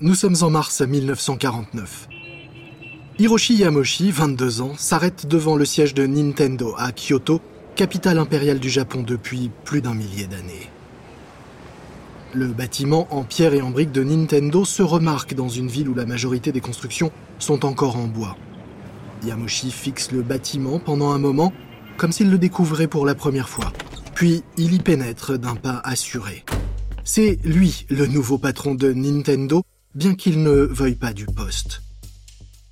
Nous sommes en mars 1949. Hiroshi Yamoshi, 22 ans, s'arrête devant le siège de Nintendo à Kyoto, capitale impériale du Japon depuis plus d'un millier d'années. Le bâtiment en pierre et en briques de Nintendo se remarque dans une ville où la majorité des constructions sont encore en bois. Yamoshi fixe le bâtiment pendant un moment, comme s'il le découvrait pour la première fois. Puis il y pénètre d'un pas assuré. C'est lui le nouveau patron de Nintendo, bien qu'il ne veuille pas du poste.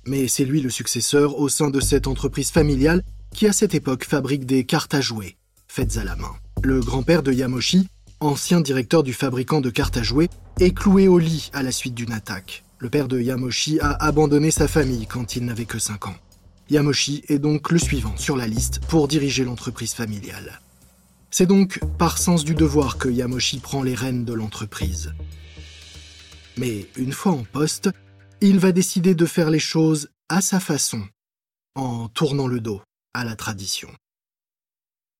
Mais c'est lui le successeur au sein de cette entreprise familiale qui à cette époque fabrique des cartes à jouer, faites à la main. Le grand-père de Yamoshi ancien directeur du fabricant de cartes à jouer, est cloué au lit à la suite d'une attaque. Le père de Yamoshi a abandonné sa famille quand il n'avait que 5 ans. Yamoshi est donc le suivant sur la liste pour diriger l'entreprise familiale. C'est donc par sens du devoir que Yamoshi prend les rênes de l'entreprise. Mais une fois en poste, il va décider de faire les choses à sa façon, en tournant le dos à la tradition.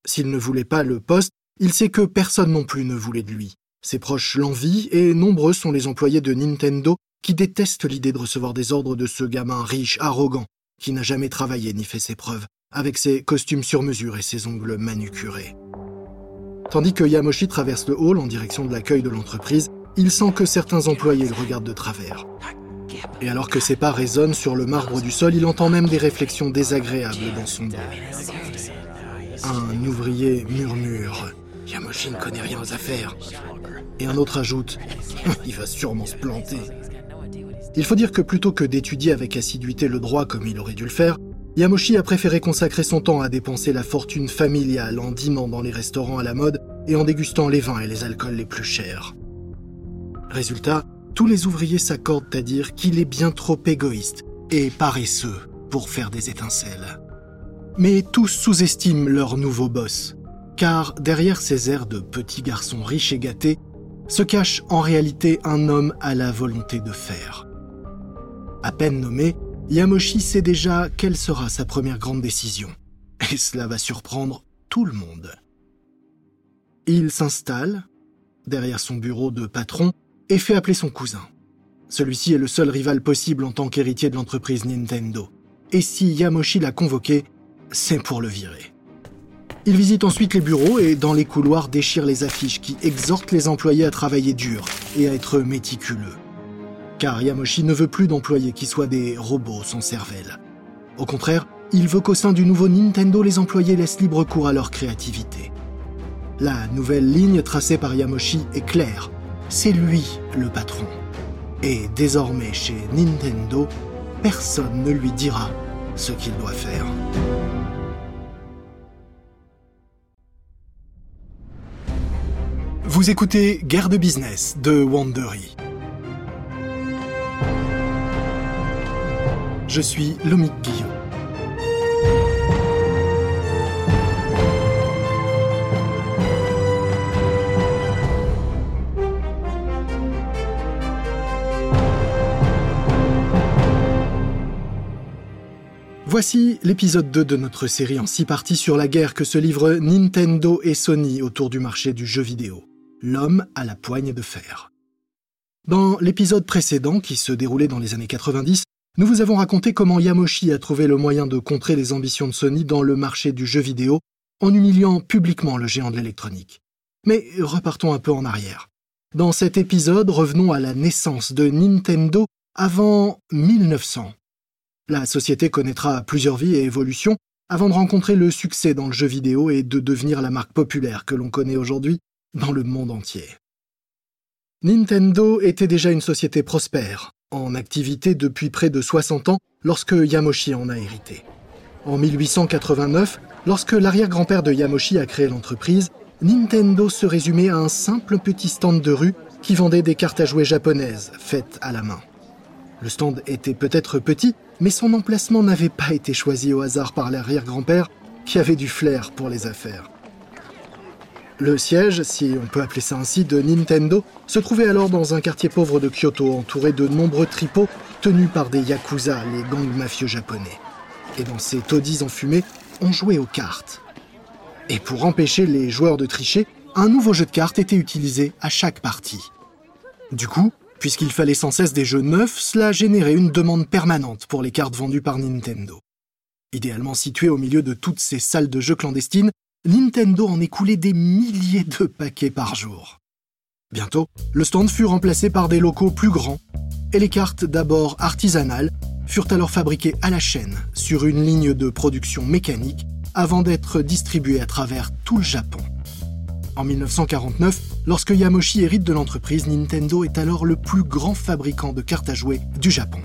S'il ne voulait pas le poste, il sait que personne non plus ne voulait de lui. Ses proches l'envient et nombreux sont les employés de Nintendo qui détestent l'idée de recevoir des ordres de ce gamin riche, arrogant, qui n'a jamais travaillé ni fait ses preuves, avec ses costumes sur mesure et ses ongles manucurés. Tandis que Yamoshi traverse le hall en direction de l'accueil de l'entreprise, il sent que certains employés le regardent de travers. Et alors que ses pas résonnent sur le marbre du sol, il entend même des réflexions désagréables dans son dos. Un ouvrier murmure Yamoshi ne connaît rien aux affaires. Et un autre ajoute Il va sûrement se planter. Il faut dire que plutôt que d'étudier avec assiduité le droit comme il aurait dû le faire, Yamoshi a préféré consacrer son temps à dépenser la fortune familiale en dînant dans les restaurants à la mode et en dégustant les vins et les alcools les plus chers. Résultat, tous les ouvriers s'accordent à dire qu'il est bien trop égoïste et paresseux pour faire des étincelles. Mais tous sous-estiment leur nouveau boss, car derrière ces airs de petit garçon riche et gâté se cache en réalité un homme à la volonté de faire. À peine nommé, Yamoshi sait déjà quelle sera sa première grande décision, et cela va surprendre tout le monde. Il s'installe derrière son bureau de patron et fait appeler son cousin. Celui-ci est le seul rival possible en tant qu'héritier de l'entreprise Nintendo. Et si Yamoshi l'a convoqué, c'est pour le virer. Il visite ensuite les bureaux et dans les couloirs déchire les affiches qui exhortent les employés à travailler dur et à être méticuleux. Car Yamoshi ne veut plus d'employés qui soient des robots sans cervelle. Au contraire, il veut qu'au sein du nouveau Nintendo, les employés laissent libre cours à leur créativité. La nouvelle ligne tracée par Yamoshi est claire. C'est lui le patron. Et désormais chez Nintendo, personne ne lui dira ce qu'il doit faire. Vous écoutez Guerre de business de Wandery. Je suis Lomique Guillaume. Voici l'épisode 2 de notre série en six parties sur la guerre que se livrent Nintendo et Sony autour du marché du jeu vidéo l'homme à la poigne de fer. Dans l'épisode précédent, qui se déroulait dans les années 90, nous vous avons raconté comment Yamoshi a trouvé le moyen de contrer les ambitions de Sony dans le marché du jeu vidéo en humiliant publiquement le géant de l'électronique. Mais repartons un peu en arrière. Dans cet épisode, revenons à la naissance de Nintendo avant 1900. La société connaîtra plusieurs vies et évolutions avant de rencontrer le succès dans le jeu vidéo et de devenir la marque populaire que l'on connaît aujourd'hui dans le monde entier. Nintendo était déjà une société prospère, en activité depuis près de 60 ans lorsque Yamoshi en a hérité. En 1889, lorsque l'arrière-grand-père de Yamoshi a créé l'entreprise, Nintendo se résumait à un simple petit stand de rue qui vendait des cartes à jouer japonaises faites à la main. Le stand était peut-être petit, mais son emplacement n'avait pas été choisi au hasard par l'arrière-grand-père qui avait du flair pour les affaires. Le siège, si on peut appeler ça ainsi, de Nintendo se trouvait alors dans un quartier pauvre de Kyoto, entouré de nombreux tripots tenus par des yakuza, les gangs mafieux japonais. Et dans ces taudis enfumés, on jouait aux cartes. Et pour empêcher les joueurs de tricher, un nouveau jeu de cartes était utilisé à chaque partie. Du coup, Puisqu'il fallait sans cesse des jeux neufs, cela générait une demande permanente pour les cartes vendues par Nintendo. Idéalement situé au milieu de toutes ces salles de jeux clandestines, Nintendo en écoulait des milliers de paquets par jour. Bientôt, le stand fut remplacé par des locaux plus grands, et les cartes d'abord artisanales furent alors fabriquées à la chaîne sur une ligne de production mécanique avant d'être distribuées à travers tout le Japon. En 1949, lorsque Yamoshi hérite de l'entreprise, Nintendo est alors le plus grand fabricant de cartes à jouer du Japon.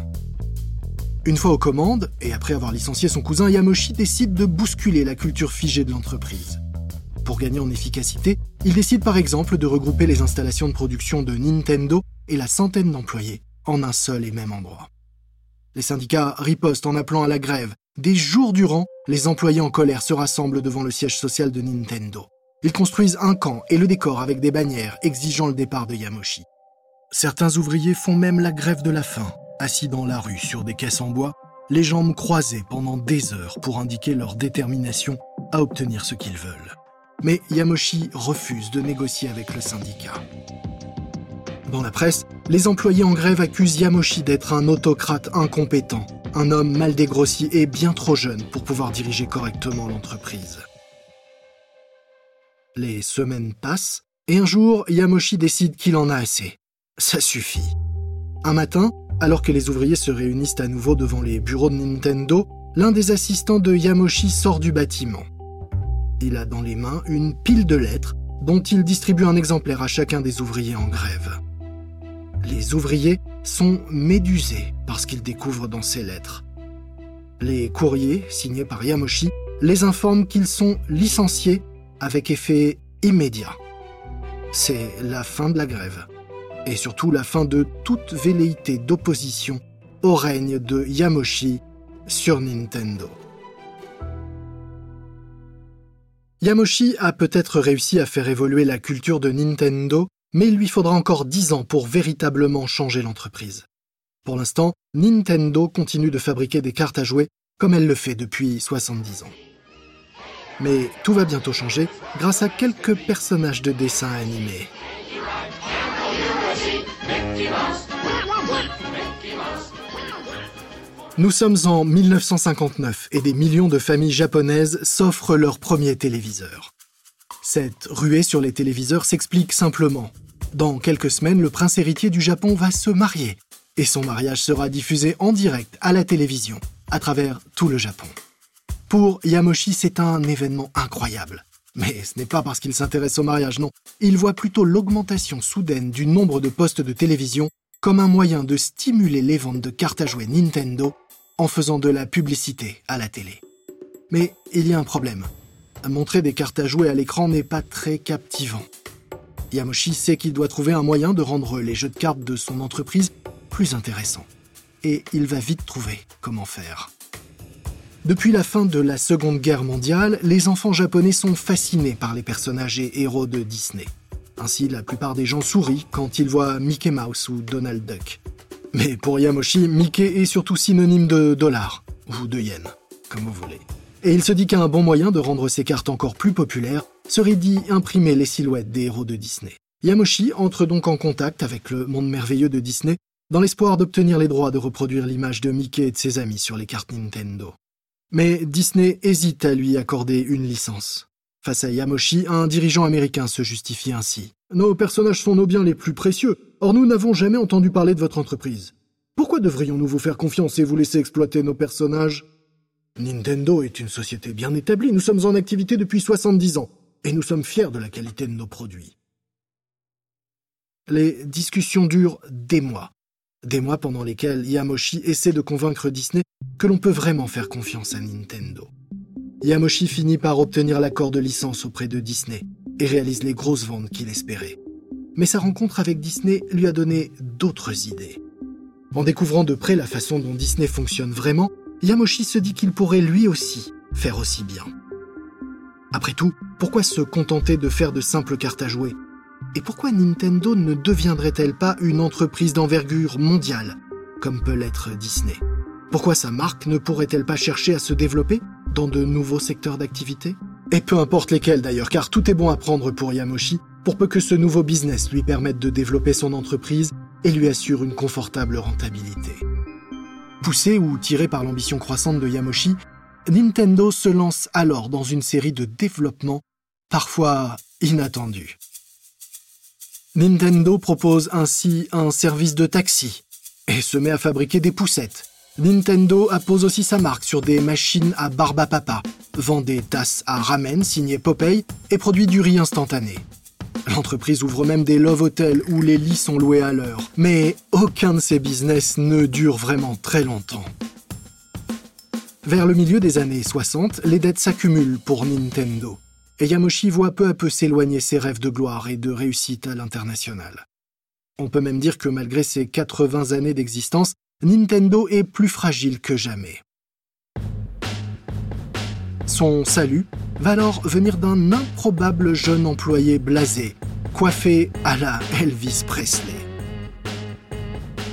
Une fois aux commandes, et après avoir licencié son cousin, Yamoshi décide de bousculer la culture figée de l'entreprise. Pour gagner en efficacité, il décide par exemple de regrouper les installations de production de Nintendo et la centaine d'employés en un seul et même endroit. Les syndicats ripostent en appelant à la grève. Des jours durant, les employés en colère se rassemblent devant le siège social de Nintendo. Ils construisent un camp et le décorent avec des bannières exigeant le départ de Yamoshi. Certains ouvriers font même la grève de la faim assis dans la rue sur des caisses en bois, les jambes croisées pendant des heures pour indiquer leur détermination à obtenir ce qu'ils veulent. Mais Yamoshi refuse de négocier avec le syndicat. Dans la presse, les employés en grève accusent Yamoshi d'être un autocrate incompétent, un homme mal dégrossi et bien trop jeune pour pouvoir diriger correctement l'entreprise. Les semaines passent, et un jour, Yamoshi décide qu'il en a assez. Ça suffit. Un matin, alors que les ouvriers se réunissent à nouveau devant les bureaux de Nintendo, l'un des assistants de Yamoshi sort du bâtiment. Il a dans les mains une pile de lettres dont il distribue un exemplaire à chacun des ouvriers en grève. Les ouvriers sont médusés par ce qu'ils découvrent dans ces lettres. Les courriers, signés par Yamoshi, les informent qu'ils sont licenciés avec effet immédiat. C'est la fin de la grève et surtout la fin de toute velléité d'opposition au règne de Yamoshi sur Nintendo. Yamoshi a peut-être réussi à faire évoluer la culture de Nintendo, mais il lui faudra encore dix ans pour véritablement changer l'entreprise. Pour l'instant, Nintendo continue de fabriquer des cartes à jouer comme elle le fait depuis 70 ans. Mais tout va bientôt changer grâce à quelques personnages de dessins animés. Nous sommes en 1959 et des millions de familles japonaises s'offrent leur premier téléviseur. Cette ruée sur les téléviseurs s'explique simplement. Dans quelques semaines, le prince héritier du Japon va se marier et son mariage sera diffusé en direct à la télévision, à travers tout le Japon. Pour Yamoshi, c'est un événement incroyable. Mais ce n'est pas parce qu'il s'intéresse au mariage, non. Il voit plutôt l'augmentation soudaine du nombre de postes de télévision comme un moyen de stimuler les ventes de cartes à jouer Nintendo en faisant de la publicité à la télé. Mais il y a un problème. Montrer des cartes à jouer à l'écran n'est pas très captivant. Yamoshi sait qu'il doit trouver un moyen de rendre les jeux de cartes de son entreprise plus intéressants. Et il va vite trouver comment faire. Depuis la fin de la Seconde Guerre mondiale, les enfants japonais sont fascinés par les personnages et héros de Disney. Ainsi, la plupart des gens sourient quand ils voient Mickey Mouse ou Donald Duck. Mais pour Yamoshi, Mickey est surtout synonyme de dollar, ou de yen, comme vous voulez. Et il se dit qu'un bon moyen de rendre ces cartes encore plus populaires serait d'y imprimer les silhouettes des héros de Disney. Yamoshi entre donc en contact avec le monde merveilleux de Disney dans l'espoir d'obtenir les droits de reproduire l'image de Mickey et de ses amis sur les cartes Nintendo. Mais Disney hésite à lui accorder une licence. Face à Yamoshi, un dirigeant américain se justifie ainsi. Nos personnages sont nos biens les plus précieux, or nous n'avons jamais entendu parler de votre entreprise. Pourquoi devrions-nous vous faire confiance et vous laisser exploiter nos personnages? Nintendo est une société bien établie, nous sommes en activité depuis 70 ans, et nous sommes fiers de la qualité de nos produits. Les discussions durent des mois, des mois pendant lesquels Yamoshi essaie de convaincre Disney que l'on peut vraiment faire confiance à Nintendo. Yamoshi finit par obtenir l'accord de licence auprès de Disney et réalise les grosses ventes qu'il espérait. Mais sa rencontre avec Disney lui a donné d'autres idées. En découvrant de près la façon dont Disney fonctionne vraiment, Yamoshi se dit qu'il pourrait lui aussi faire aussi bien. Après tout, pourquoi se contenter de faire de simples cartes à jouer et pourquoi Nintendo ne deviendrait-elle pas une entreprise d'envergure mondiale, comme peut l'être Disney? Pourquoi sa marque ne pourrait-elle pas chercher à se développer dans de nouveaux secteurs d'activité? Et peu importe lesquels d'ailleurs, car tout est bon à prendre pour Yamoshi, pour peu que ce nouveau business lui permette de développer son entreprise et lui assure une confortable rentabilité. Poussé ou tiré par l'ambition croissante de Yamoshi, Nintendo se lance alors dans une série de développements parfois inattendus. Nintendo propose ainsi un service de taxi et se met à fabriquer des poussettes. Nintendo appose aussi sa marque sur des machines à barba papa, vend des tasses à ramen signées Popeye et produit du riz instantané. L'entreprise ouvre même des love hotels où les lits sont loués à l'heure. Mais aucun de ces business ne dure vraiment très longtemps. Vers le milieu des années 60, les dettes s'accumulent pour Nintendo. Et Yamoshi voit peu à peu s'éloigner ses rêves de gloire et de réussite à l'international. On peut même dire que malgré ses 80 années d'existence, Nintendo est plus fragile que jamais. Son salut va alors venir d'un improbable jeune employé blasé, coiffé à la Elvis Presley.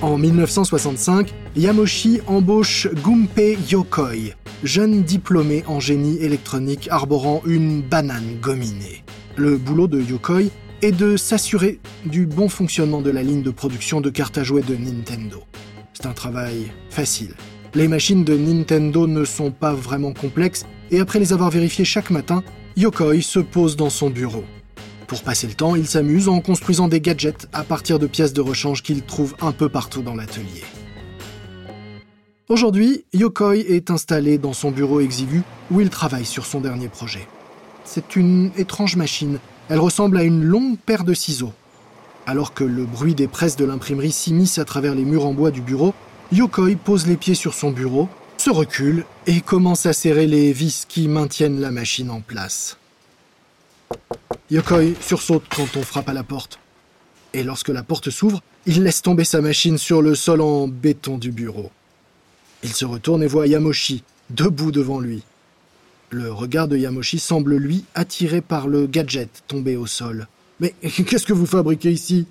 En 1965, Yamoshi embauche Gunpei Yokoi, jeune diplômé en génie électronique arborant une banane gominée. Le boulot de Yokoi est de s'assurer du bon fonctionnement de la ligne de production de cartes à jouer de Nintendo. C'est un travail facile. Les machines de Nintendo ne sont pas vraiment complexes et après les avoir vérifiées chaque matin, Yokoi se pose dans son bureau. Pour passer le temps, il s'amuse en construisant des gadgets à partir de pièces de rechange qu'il trouve un peu partout dans l'atelier. Aujourd'hui, Yokoi est installé dans son bureau exigu où il travaille sur son dernier projet. C'est une étrange machine. Elle ressemble à une longue paire de ciseaux. Alors que le bruit des presses de l'imprimerie s'immisce à travers les murs en bois du bureau, Yokoi pose les pieds sur son bureau se recule et commence à serrer les vis qui maintiennent la machine en place. Yokoi sursaute quand on frappe à la porte. Et lorsque la porte s'ouvre, il laisse tomber sa machine sur le sol en béton du bureau. Il se retourne et voit Yamoshi, debout devant lui. Le regard de Yamoshi semble lui attiré par le gadget tombé au sol. Mais qu'est-ce que vous fabriquez ici?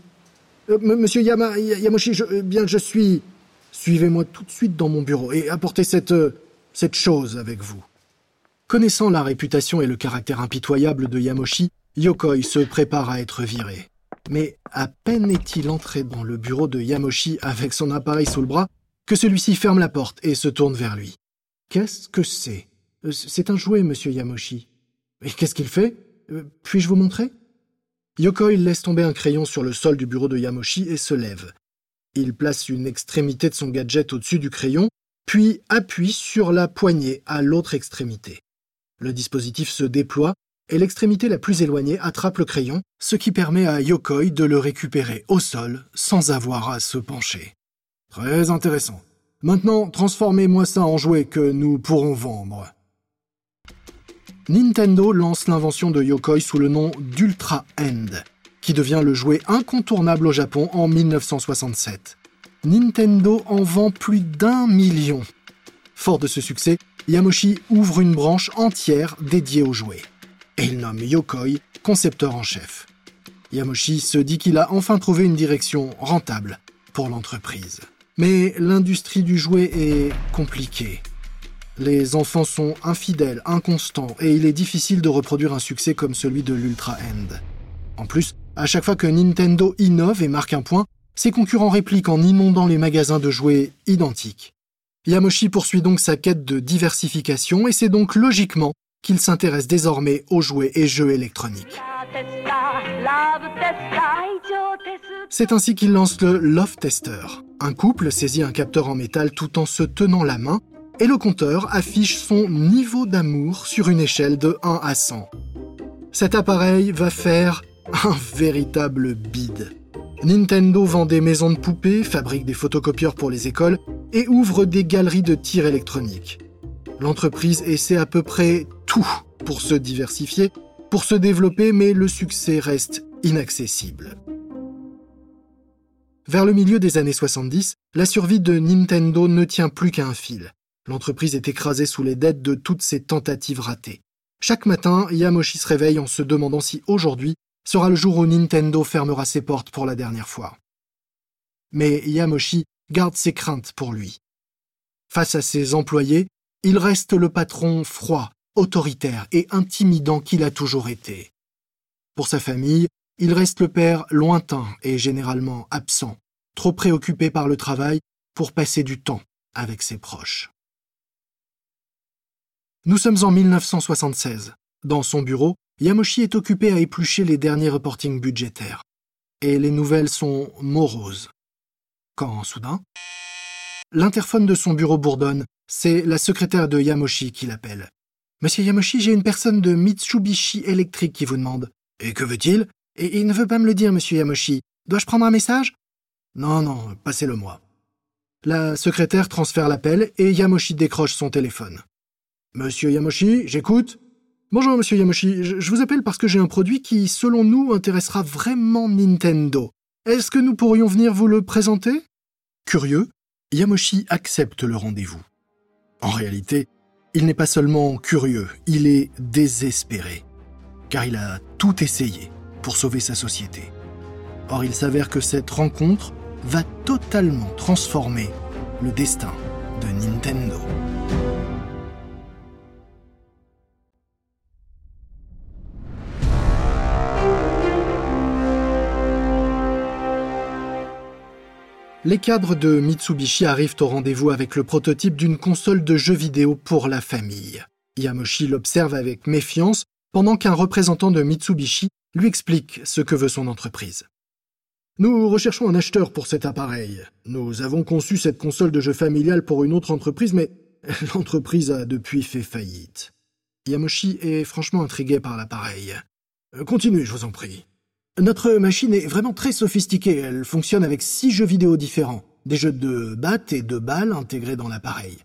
Euh, Monsieur Yamoshi, je, euh, bien je suis. Suivez-moi tout de suite dans mon bureau et apportez cette, euh, cette chose avec vous. Connaissant la réputation et le caractère impitoyable de Yamoshi, Yokoi se prépare à être viré. Mais à peine est-il entré dans le bureau de Yamoshi avec son appareil sous le bras que celui-ci ferme la porte et se tourne vers lui. Qu'est-ce que c'est? Euh, C'est un jouet, monsieur Yamoshi. Et qu'est-ce qu'il fait? Euh, Puis-je vous montrer? Yokoi laisse tomber un crayon sur le sol du bureau de Yamoshi et se lève. Il place une extrémité de son gadget au-dessus du crayon, puis appuie sur la poignée à l'autre extrémité. Le dispositif se déploie et l'extrémité la plus éloignée attrape le crayon, ce qui permet à Yokoi de le récupérer au sol sans avoir à se pencher. Très intéressant. Maintenant, transformez-moi ça en jouet que nous pourrons vendre. Nintendo lance l'invention de Yokoi sous le nom d'Ultra End, qui devient le jouet incontournable au Japon en 1967. Nintendo en vend plus d'un million. Fort de ce succès, Yamoshi ouvre une branche entière dédiée aux jouets. Et il nomme Yokoi concepteur en chef. Yamoshi se dit qu'il a enfin trouvé une direction rentable pour l'entreprise. Mais l'industrie du jouet est compliquée. Les enfants sont infidèles, inconstants, et il est difficile de reproduire un succès comme celui de l'Ultra End. En plus, à chaque fois que Nintendo innove et marque un point, ses concurrents répliquent en inondant les magasins de jouets identiques. Yamoshi poursuit donc sa quête de diversification et c'est donc logiquement qu'il s'intéresse désormais aux jouets et jeux électroniques. C'est ainsi qu'il lance le Love Tester. Un couple saisit un capteur en métal tout en se tenant la main et le compteur affiche son niveau d'amour sur une échelle de 1 à 100. Cet appareil va faire un véritable bide. Nintendo vend des maisons de poupées, fabrique des photocopieurs pour les écoles et ouvre des galeries de tir électronique. L'entreprise essaie à peu près tout pour se diversifier, pour se développer, mais le succès reste inaccessible. Vers le milieu des années 70, la survie de Nintendo ne tient plus qu'à un fil. L'entreprise est écrasée sous les dettes de toutes ses tentatives ratées. Chaque matin, Yamoshi se réveille en se demandant si aujourd'hui sera le jour où Nintendo fermera ses portes pour la dernière fois. Mais Yamoshi garde ses craintes pour lui. Face à ses employés, il reste le patron froid, autoritaire et intimidant qu'il a toujours été. Pour sa famille, il reste le père lointain et généralement absent, trop préoccupé par le travail pour passer du temps avec ses proches. Nous sommes en 1976. Dans son bureau, Yamoshi est occupé à éplucher les derniers reportings budgétaires. Et les nouvelles sont moroses. Quand, soudain, l'interphone de son bureau bourdonne, c'est la secrétaire de Yamoshi qui l'appelle. Monsieur Yamoshi, j'ai une personne de Mitsubishi électrique qui vous demande. Et que veut-il? Et il ne veut pas me le dire, monsieur Yamoshi. Dois-je prendre un message? Non, non, passez-le moi. La secrétaire transfère l'appel et Yamoshi décroche son téléphone. Monsieur Yamoshi, j'écoute. Bonjour, monsieur Yamoshi. Je vous appelle parce que j'ai un produit qui, selon nous, intéressera vraiment Nintendo. Est-ce que nous pourrions venir vous le présenter? Curieux, Yamoshi accepte le rendez-vous. En réalité, il n'est pas seulement curieux, il est désespéré. Car il a tout essayé pour sauver sa société. Or, il s'avère que cette rencontre va totalement transformer le destin de Nintendo. Les cadres de Mitsubishi arrivent au rendez-vous avec le prototype d'une console de jeux vidéo pour la famille. Yamoshi l'observe avec méfiance pendant qu'un représentant de Mitsubishi lui explique ce que veut son entreprise. Nous recherchons un acheteur pour cet appareil. Nous avons conçu cette console de jeux familiale pour une autre entreprise, mais l'entreprise a depuis fait faillite. Yamoshi est franchement intrigué par l'appareil. Continuez, je vous en prie. Notre machine est vraiment très sophistiquée. Elle fonctionne avec six jeux vidéo différents, des jeux de battes et de balles intégrés dans l'appareil.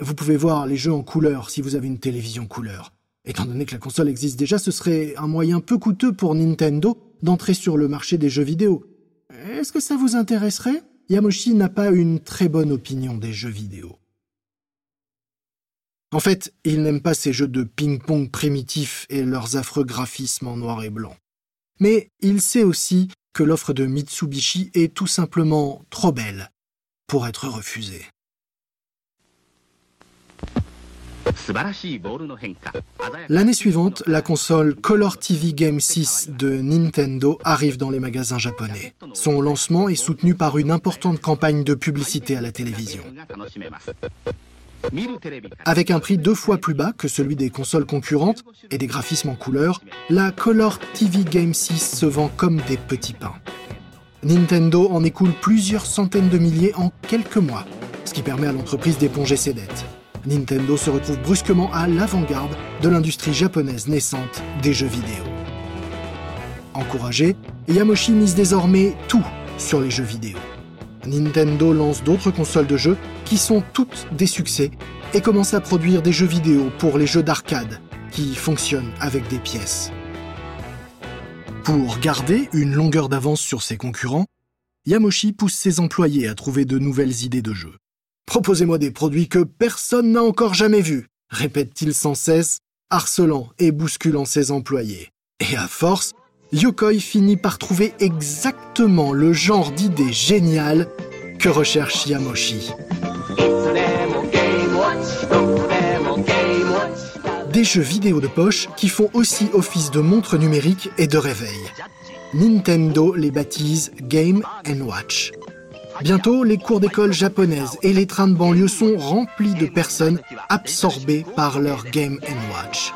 Vous pouvez voir les jeux en couleur si vous avez une télévision couleur. Étant donné que la console existe déjà, ce serait un moyen peu coûteux pour Nintendo d'entrer sur le marché des jeux vidéo. Est-ce que ça vous intéresserait? Yamoshi n'a pas une très bonne opinion des jeux vidéo. En fait, il n'aime pas ces jeux de ping-pong primitifs et leurs affreux graphismes en noir et blanc mais il sait aussi que l'offre de Mitsubishi est tout simplement trop belle pour être refusée. L'année suivante, la console Color TV Game 6 de Nintendo arrive dans les magasins japonais. Son lancement est soutenu par une importante campagne de publicité à la télévision. Avec un prix deux fois plus bas que celui des consoles concurrentes et des graphismes en couleur, la Color TV Game 6 se vend comme des petits pains. Nintendo en écoule plusieurs centaines de milliers en quelques mois, ce qui permet à l'entreprise d'éponger ses dettes. Nintendo se retrouve brusquement à l'avant-garde de l'industrie japonaise naissante des jeux vidéo. Encouragé, Yamoshi mise désormais tout sur les jeux vidéo. Nintendo lance d'autres consoles de jeux qui sont toutes des succès et commence à produire des jeux vidéo pour les jeux d'arcade qui fonctionnent avec des pièces. Pour garder une longueur d'avance sur ses concurrents, Yamoshi pousse ses employés à trouver de nouvelles idées de jeux. Proposez-moi des produits que personne n'a encore jamais vus, répète-t-il sans cesse, harcelant et bousculant ses employés. Et à force, Yokoi finit par trouver exactement le genre d'idée géniale que recherche Yamoshi. Des jeux vidéo de poche qui font aussi office de montre numérique et de réveil. Nintendo les baptise Game Watch. Bientôt, les cours d'école japonaises et les trains de banlieue sont remplis de personnes absorbées par leur Game Watch.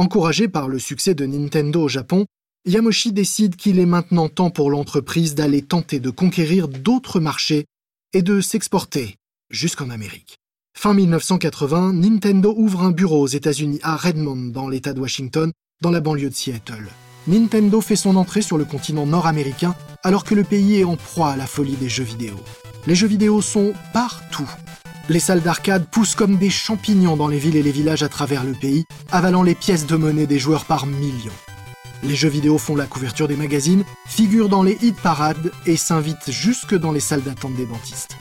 Encouragé par le succès de Nintendo au Japon, Yamoshi décide qu'il est maintenant temps pour l'entreprise d'aller tenter de conquérir d'autres marchés et de s'exporter jusqu'en Amérique. Fin 1980, Nintendo ouvre un bureau aux États-Unis à Redmond, dans l'État de Washington, dans la banlieue de Seattle. Nintendo fait son entrée sur le continent nord-américain alors que le pays est en proie à la folie des jeux vidéo. Les jeux vidéo sont partout, les salles d'arcade poussent comme des champignons dans les villes et les villages à travers le pays, avalant les pièces de monnaie des joueurs par millions. Les jeux vidéo font la couverture des magazines, figurent dans les hit parades et s'invitent jusque dans les salles d'attente des dentistes.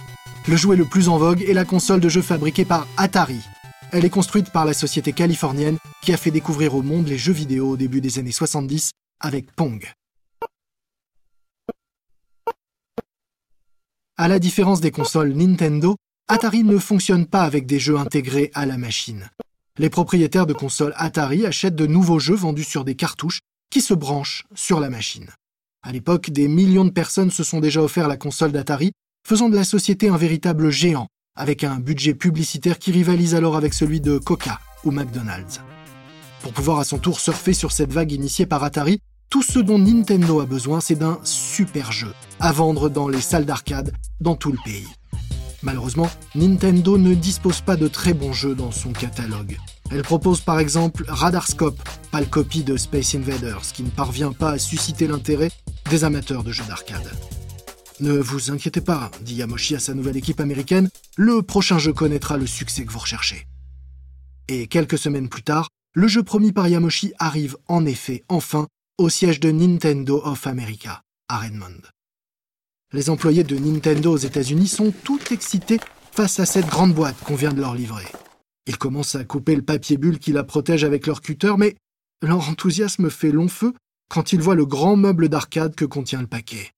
Le jouet le plus en vogue est la console de jeux fabriquée par Atari. Elle est construite par la société californienne qui a fait découvrir au monde les jeux vidéo au début des années 70 avec Pong. À la différence des consoles Nintendo, Atari ne fonctionne pas avec des jeux intégrés à la machine. Les propriétaires de consoles Atari achètent de nouveaux jeux vendus sur des cartouches qui se branchent sur la machine. À l'époque, des millions de personnes se sont déjà offert la console d'Atari, faisant de la société un véritable géant, avec un budget publicitaire qui rivalise alors avec celui de Coca ou McDonald's. Pour pouvoir à son tour surfer sur cette vague initiée par Atari, tout ce dont Nintendo a besoin, c'est d'un super jeu à vendre dans les salles d'arcade dans tout le pays. Malheureusement, Nintendo ne dispose pas de très bons jeux dans son catalogue. Elle propose par exemple Radarscope, pâle copie de Space Invaders, qui ne parvient pas à susciter l'intérêt des amateurs de jeux d'arcade. Ne vous inquiétez pas, dit Yamoshi à sa nouvelle équipe américaine, le prochain jeu connaîtra le succès que vous recherchez. Et quelques semaines plus tard, le jeu promis par Yamoshi arrive en effet enfin au siège de Nintendo of America, à Redmond. Les employés de Nintendo aux États-Unis sont tout excités face à cette grande boîte qu'on vient de leur livrer. Ils commencent à couper le papier bulle qui la protège avec leur cutter, mais leur enthousiasme fait long feu quand ils voient le grand meuble d'arcade que contient le paquet.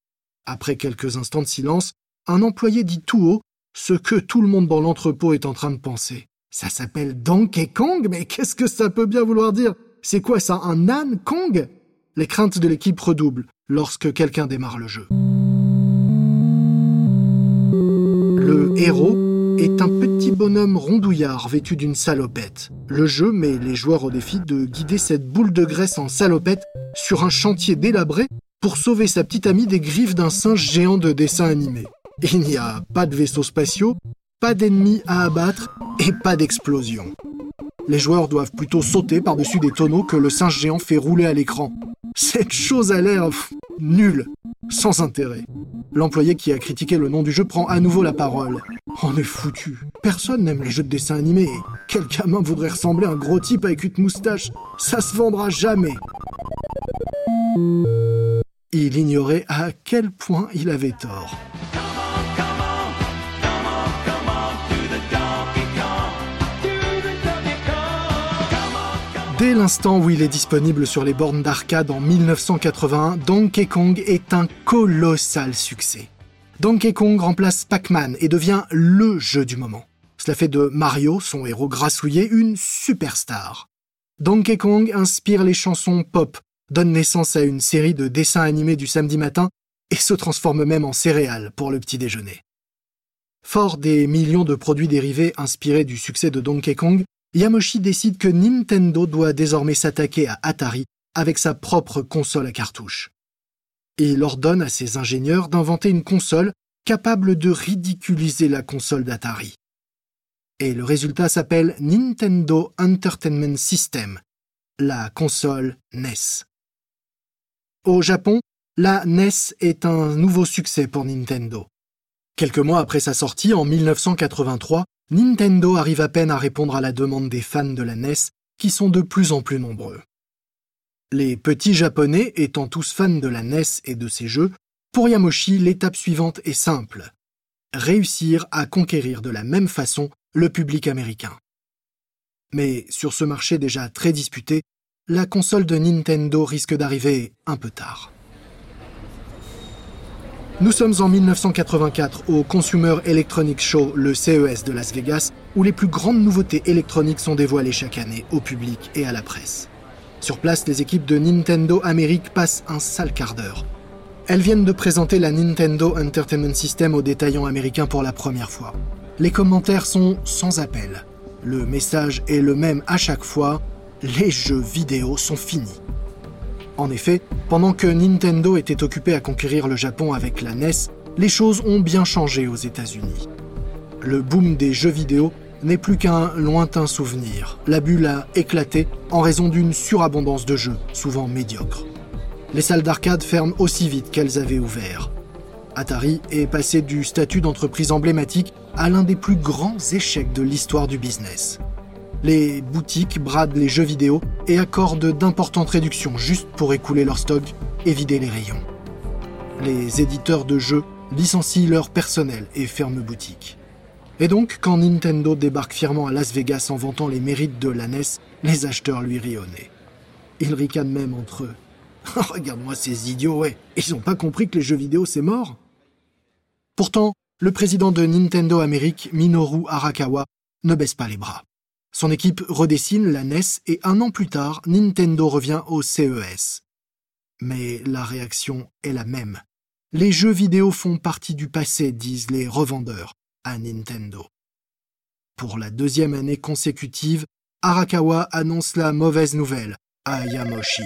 Après quelques instants de silence, un employé dit tout haut ce que tout le monde dans l'entrepôt est en train de penser. Ça s'appelle Donkey Kong, mais qu'est-ce que ça peut bien vouloir dire? C'est quoi ça, un âne Kong? Les craintes de l'équipe redoublent lorsque quelqu'un démarre le jeu. Est un petit bonhomme rondouillard vêtu d'une salopette. Le jeu met les joueurs au défi de guider cette boule de graisse en salopette sur un chantier délabré pour sauver sa petite amie des griffes d'un singe géant de dessin animé. Il n'y a pas de vaisseaux spatiaux, pas d'ennemis à abattre et pas d'explosion. Les joueurs doivent plutôt sauter par-dessus des tonneaux que le singe géant fait rouler à l'écran. Cette chose a l'air nulle, sans intérêt. L'employé qui a critiqué le nom du jeu prend à nouveau la parole. On est foutu. Personne n'aime les jeux de dessin animé. Quel gamin voudrait ressembler à un gros type avec une moustache? Ça se vendra jamais. Il ignorait à quel point il avait tort. Dès l'instant où il est disponible sur les bornes d'arcade en 1981, Donkey Kong est un colossal succès. Donkey Kong remplace Pac-Man et devient LE jeu du moment. Cela fait de Mario, son héros grassouillé, une superstar. Donkey Kong inspire les chansons pop donne naissance à une série de dessins animés du samedi matin et se transforme même en céréales pour le petit déjeuner. Fort des millions de produits dérivés inspirés du succès de Donkey Kong, Yamoshi décide que Nintendo doit désormais s'attaquer à Atari avec sa propre console à cartouches. Il ordonne à ses ingénieurs d'inventer une console capable de ridiculiser la console d'Atari. Et le résultat s'appelle Nintendo Entertainment System, la console NES. Au Japon, la NES est un nouveau succès pour Nintendo. Quelques mois après sa sortie, en 1983, Nintendo arrive à peine à répondre à la demande des fans de la NES, qui sont de plus en plus nombreux. Les petits japonais étant tous fans de la NES et de ses jeux, pour Yamoshi, l'étape suivante est simple. Réussir à conquérir de la même façon le public américain. Mais sur ce marché déjà très disputé, la console de Nintendo risque d'arriver un peu tard. Nous sommes en 1984 au Consumer Electronics Show, le CES de Las Vegas, où les plus grandes nouveautés électroniques sont dévoilées chaque année au public et à la presse. Sur place, les équipes de Nintendo Amérique passent un sale quart d'heure. Elles viennent de présenter la Nintendo Entertainment System aux détaillants américains pour la première fois. Les commentaires sont sans appel. Le message est le même à chaque fois, les jeux vidéo sont finis. En effet, pendant que Nintendo était occupé à conquérir le Japon avec la NES, les choses ont bien changé aux États-Unis. Le boom des jeux vidéo n'est plus qu'un lointain souvenir. La bulle a éclaté en raison d'une surabondance de jeux, souvent médiocres. Les salles d'arcade ferment aussi vite qu'elles avaient ouvert. Atari est passé du statut d'entreprise emblématique à l'un des plus grands échecs de l'histoire du business les boutiques bradent les jeux vidéo et accordent d'importantes réductions juste pour écouler leur stock et vider les rayons. Les éditeurs de jeux licencient leur personnel et ferment boutique. Et donc, quand Nintendo débarque fièrement à Las Vegas en vantant les mérites de la NES, les acheteurs lui rient au nez. Ils ricanent même entre eux. Regarde-moi ces idiots, ouais, ils n'ont pas compris que les jeux vidéo c'est mort Pourtant, le président de Nintendo Amérique, Minoru Arakawa, ne baisse pas les bras. Son équipe redessine la NES et un an plus tard, Nintendo revient au CES. Mais la réaction est la même. Les jeux vidéo font partie du passé, disent les revendeurs à Nintendo. Pour la deuxième année consécutive, Arakawa annonce la mauvaise nouvelle à Yamoshi.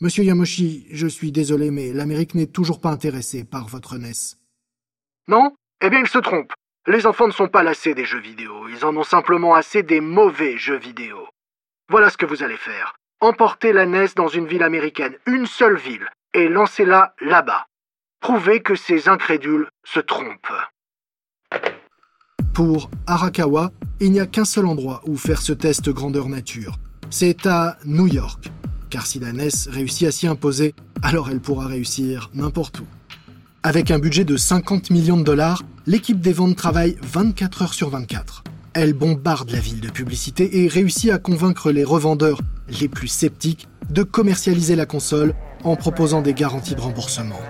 Monsieur Yamoshi, je suis désolé, mais l'Amérique n'est toujours pas intéressée par votre NES. Non? Eh bien, il se trompe. Les enfants ne sont pas lassés des jeux vidéo, ils en ont simplement assez des mauvais jeux vidéo. Voilà ce que vous allez faire. Emportez la NES dans une ville américaine, une seule ville, et lancez-la là-bas. Prouvez que ces incrédules se trompent. Pour Arakawa, il n'y a qu'un seul endroit où faire ce test grandeur nature. C'est à New York. Car si la NES réussit à s'y imposer, alors elle pourra réussir n'importe où. Avec un budget de 50 millions de dollars, l'équipe des ventes travaille 24 heures sur 24. Elle bombarde la ville de publicité et réussit à convaincre les revendeurs les plus sceptiques de commercialiser la console en proposant des garanties de remboursement.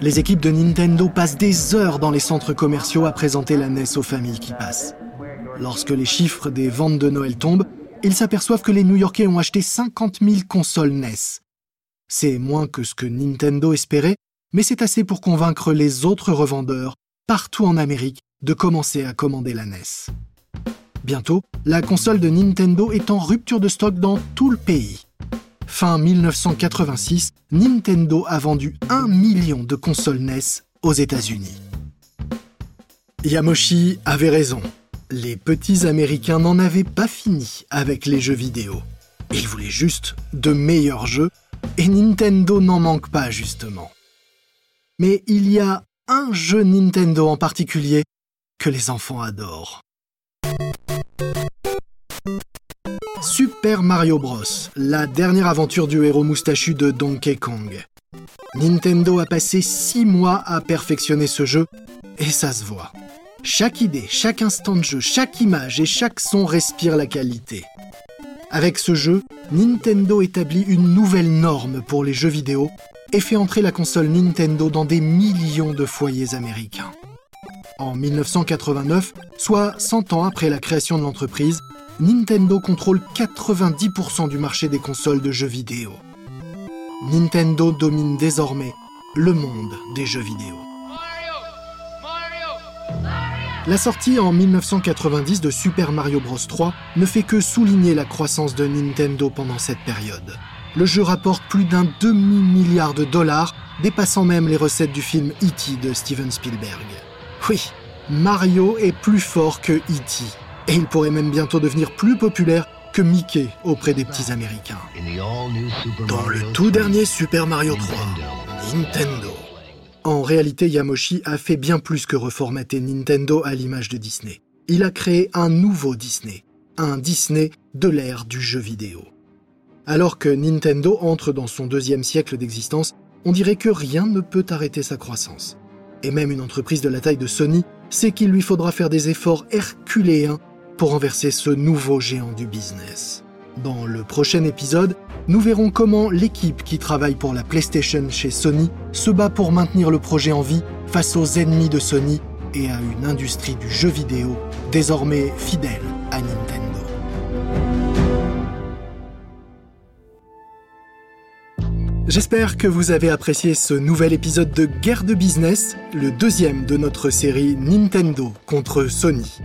Les équipes de Nintendo passent des heures dans les centres commerciaux à présenter la NES aux familles qui passent. Lorsque les chiffres des ventes de Noël tombent, ils s'aperçoivent que les New-Yorkais ont acheté 50 000 consoles NES. C'est moins que ce que Nintendo espérait, mais c'est assez pour convaincre les autres revendeurs, partout en Amérique, de commencer à commander la NES. Bientôt, la console de Nintendo est en rupture de stock dans tout le pays. Fin 1986, Nintendo a vendu 1 million de consoles NES aux États-Unis. Yamoshi avait raison. Les petits Américains n'en avaient pas fini avec les jeux vidéo. Ils voulaient juste de meilleurs jeux, et Nintendo n'en manque pas justement. Mais il y a un jeu Nintendo en particulier que les enfants adorent. Super Mario Bros, la dernière aventure du héros moustachu de Donkey Kong. Nintendo a passé 6 mois à perfectionner ce jeu, et ça se voit. Chaque idée, chaque instant de jeu, chaque image et chaque son respire la qualité. Avec ce jeu, Nintendo établit une nouvelle norme pour les jeux vidéo et fait entrer la console Nintendo dans des millions de foyers américains. En 1989, soit 100 ans après la création de l'entreprise, Nintendo contrôle 90% du marché des consoles de jeux vidéo. Nintendo domine désormais le monde des jeux vidéo. La sortie en 1990 de Super Mario Bros 3 ne fait que souligner la croissance de Nintendo pendant cette période. Le jeu rapporte plus d'un demi-milliard de dollars, dépassant même les recettes du film E.T. de Steven Spielberg. Oui, Mario est plus fort que E.T. Et il pourrait même bientôt devenir plus populaire que Mickey auprès des petits Américains. Dans le tout dernier Super Mario 3, Nintendo. En réalité, Yamoshi a fait bien plus que reformater Nintendo à l'image de Disney. Il a créé un nouveau Disney, un Disney de l'ère du jeu vidéo. Alors que Nintendo entre dans son deuxième siècle d'existence, on dirait que rien ne peut arrêter sa croissance. Et même une entreprise de la taille de Sony sait qu'il lui faudra faire des efforts herculéens pour renverser ce nouveau géant du business. Dans le prochain épisode, nous verrons comment l'équipe qui travaille pour la PlayStation chez Sony se bat pour maintenir le projet en vie face aux ennemis de Sony et à une industrie du jeu vidéo désormais fidèle à Nintendo. J'espère que vous avez apprécié ce nouvel épisode de Guerre de Business, le deuxième de notre série Nintendo contre Sony.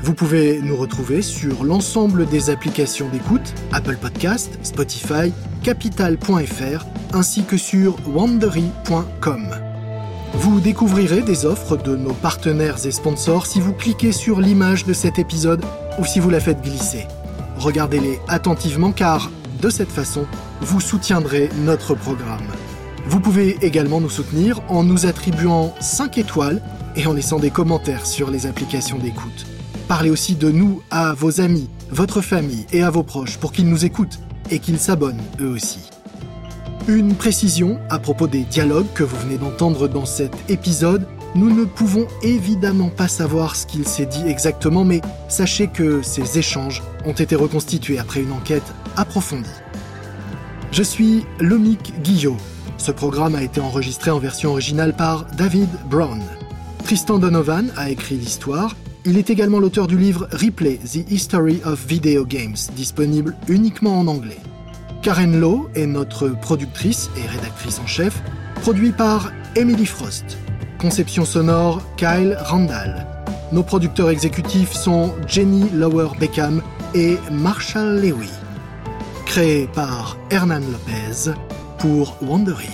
Vous pouvez nous retrouver sur l'ensemble des applications d'écoute, Apple Podcast, Spotify, capital.fr, ainsi que sur wandery.com. Vous découvrirez des offres de nos partenaires et sponsors si vous cliquez sur l'image de cet épisode ou si vous la faites glisser. Regardez-les attentivement car, de cette façon, vous soutiendrez notre programme. Vous pouvez également nous soutenir en nous attribuant 5 étoiles et en laissant des commentaires sur les applications d'écoute. Parlez aussi de nous à vos amis, votre famille et à vos proches pour qu'ils nous écoutent et qu'ils s'abonnent eux aussi. Une précision à propos des dialogues que vous venez d'entendre dans cet épisode, nous ne pouvons évidemment pas savoir ce qu'il s'est dit exactement, mais sachez que ces échanges ont été reconstitués après une enquête Je suis Lomic Guillot. Ce programme a été enregistré en version originale par David Brown. Tristan Donovan a écrit l'histoire. Il est également l'auteur du livre Replay, The History of Video Games, disponible uniquement en anglais. Karen Lowe est notre productrice et rédactrice en chef, produit par Emily Frost. Conception sonore Kyle Randall. Nos producteurs exécutifs sont Jenny Lower Beckham et Marshall Lewy. Créé par Hernan Lopez pour Wandery.